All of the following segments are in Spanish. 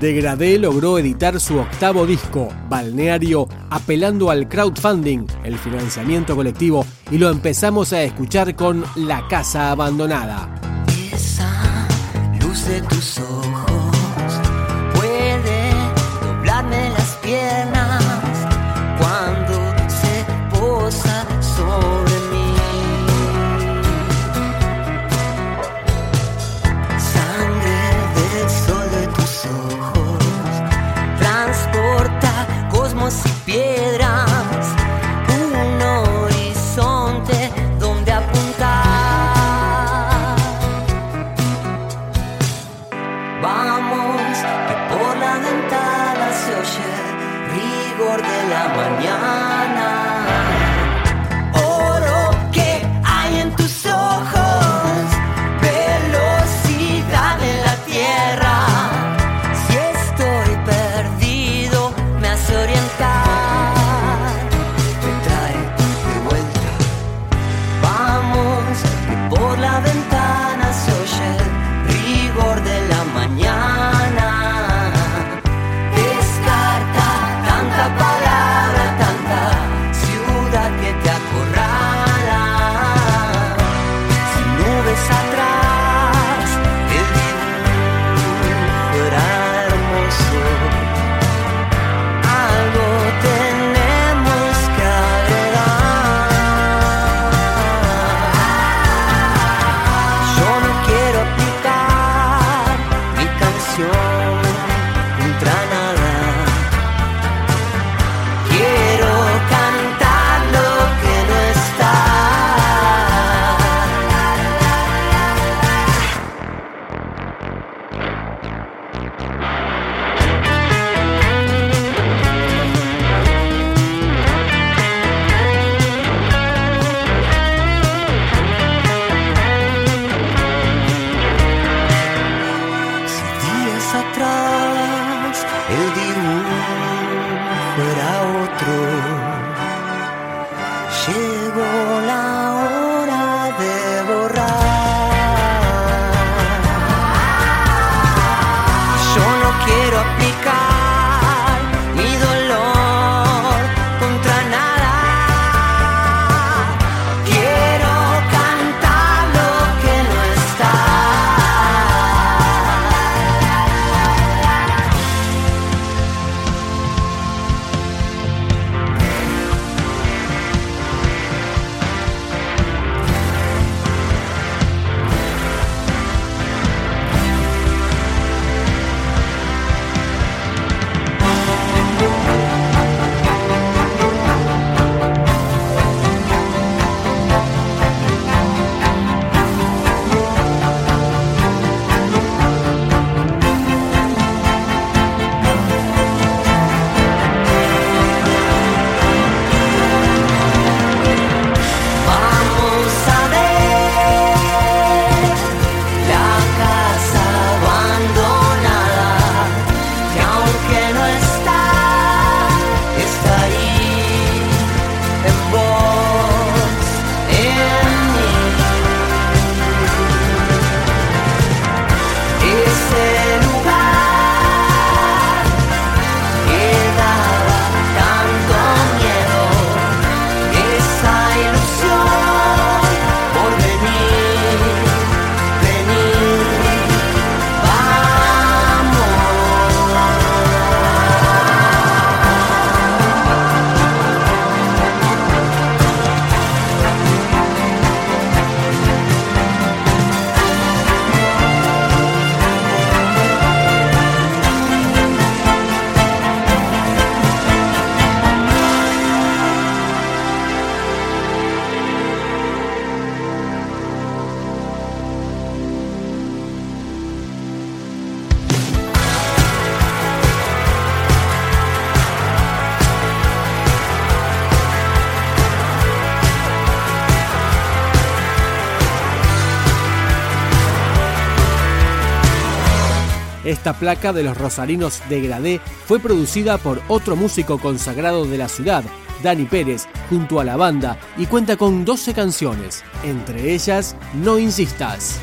Degradé logró editar su octavo disco, Balneario, apelando al crowdfunding, el financiamiento colectivo, y lo empezamos a escuchar con La Casa Abandonada. Esa luz de tus ojos. Esta placa de los rosarinos de Gradé fue producida por otro músico consagrado de la ciudad, Dani Pérez, junto a la banda y cuenta con 12 canciones, entre ellas No Insistas.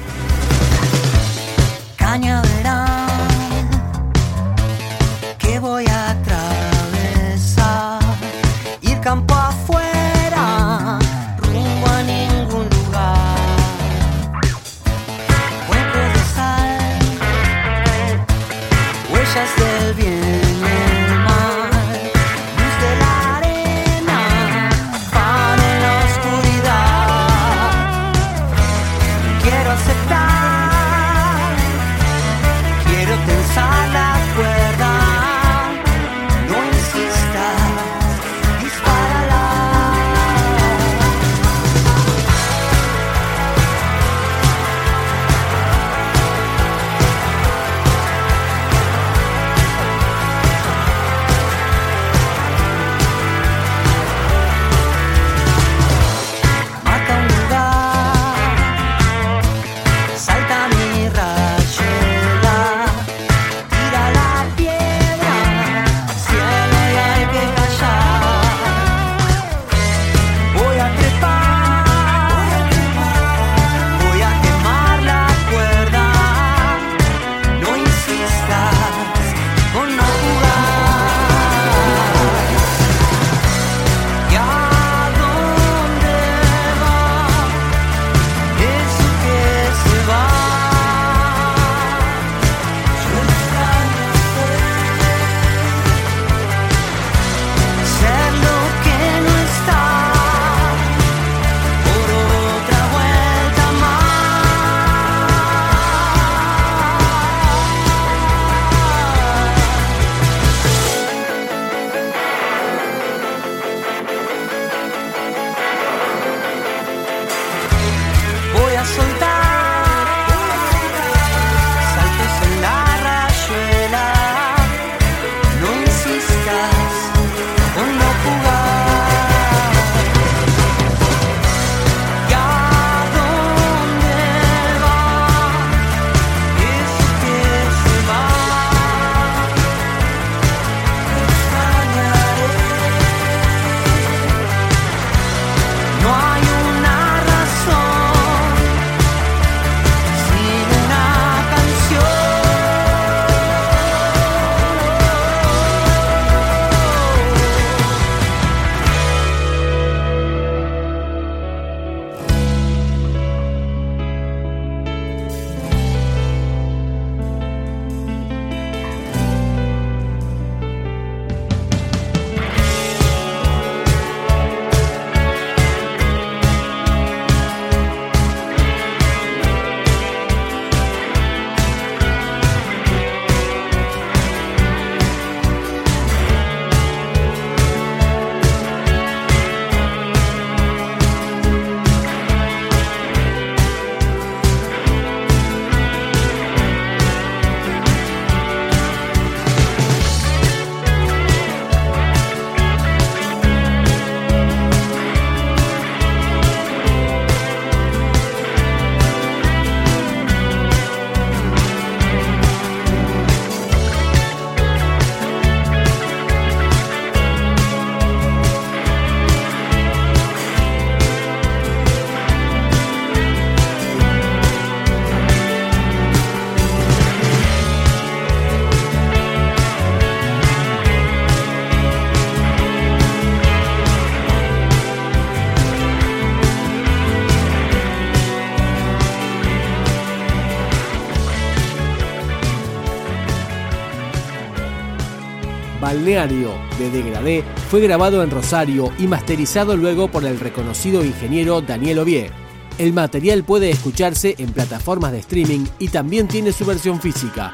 De Degradé fue grabado en Rosario y masterizado luego por el reconocido ingeniero Daniel Ovie. El material puede escucharse en plataformas de streaming y también tiene su versión física.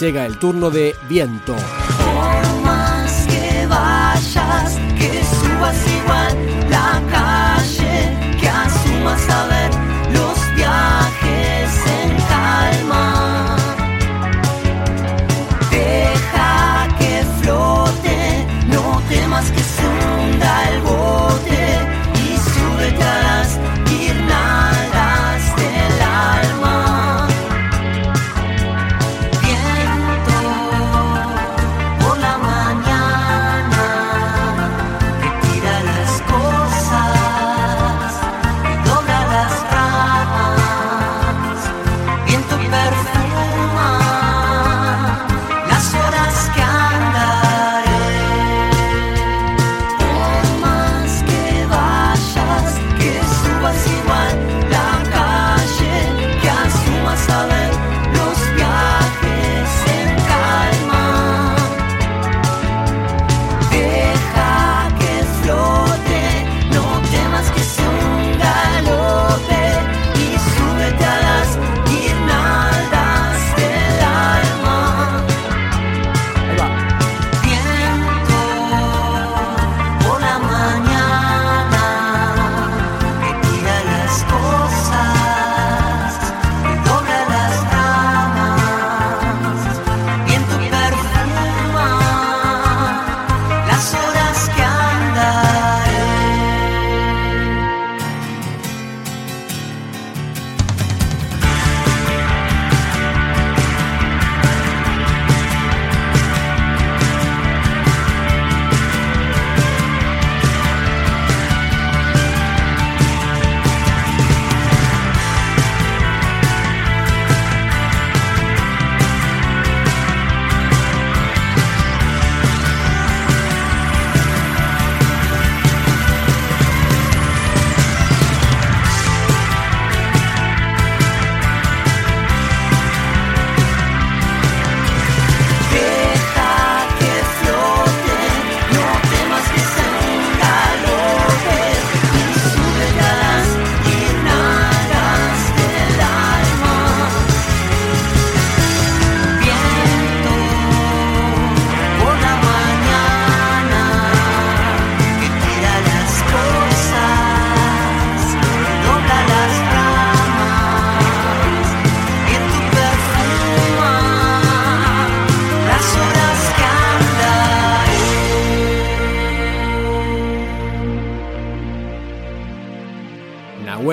Llega el turno de Viento.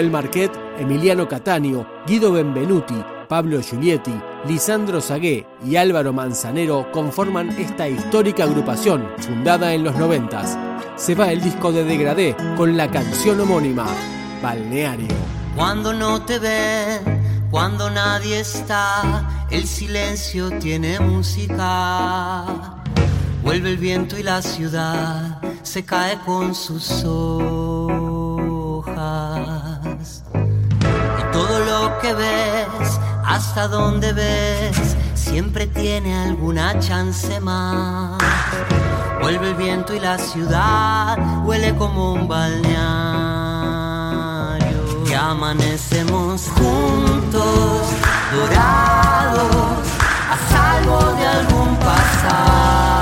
Nahuel Marquet, Emiliano Catania, Guido Benvenuti, Pablo Giulietti, Lisandro Zagué y Álvaro Manzanero conforman esta histórica agrupación fundada en los noventas. Se va el disco de Degradé con la canción homónima, Balneario. Cuando no te ven, cuando nadie está, el silencio tiene música. Vuelve el viento y la ciudad se cae con sus hojas. Ves hasta donde ves, siempre tiene alguna chance más. Vuelve el viento y la ciudad huele como un balneario. Y amanecemos juntos, dorados, a salvo de algún pasado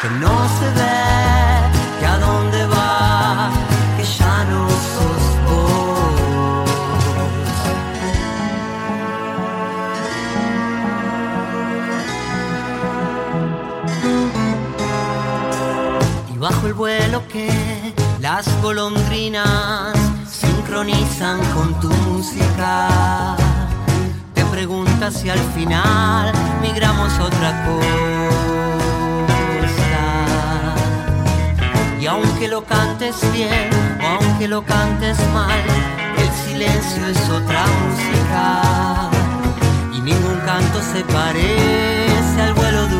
que no se ve. El vuelo que las golondrinas sincronizan con tu música. Te preguntas si al final migramos otra cosa. Y aunque lo cantes bien o aunque lo cantes mal, el silencio es otra música. Y ningún canto se parece al vuelo de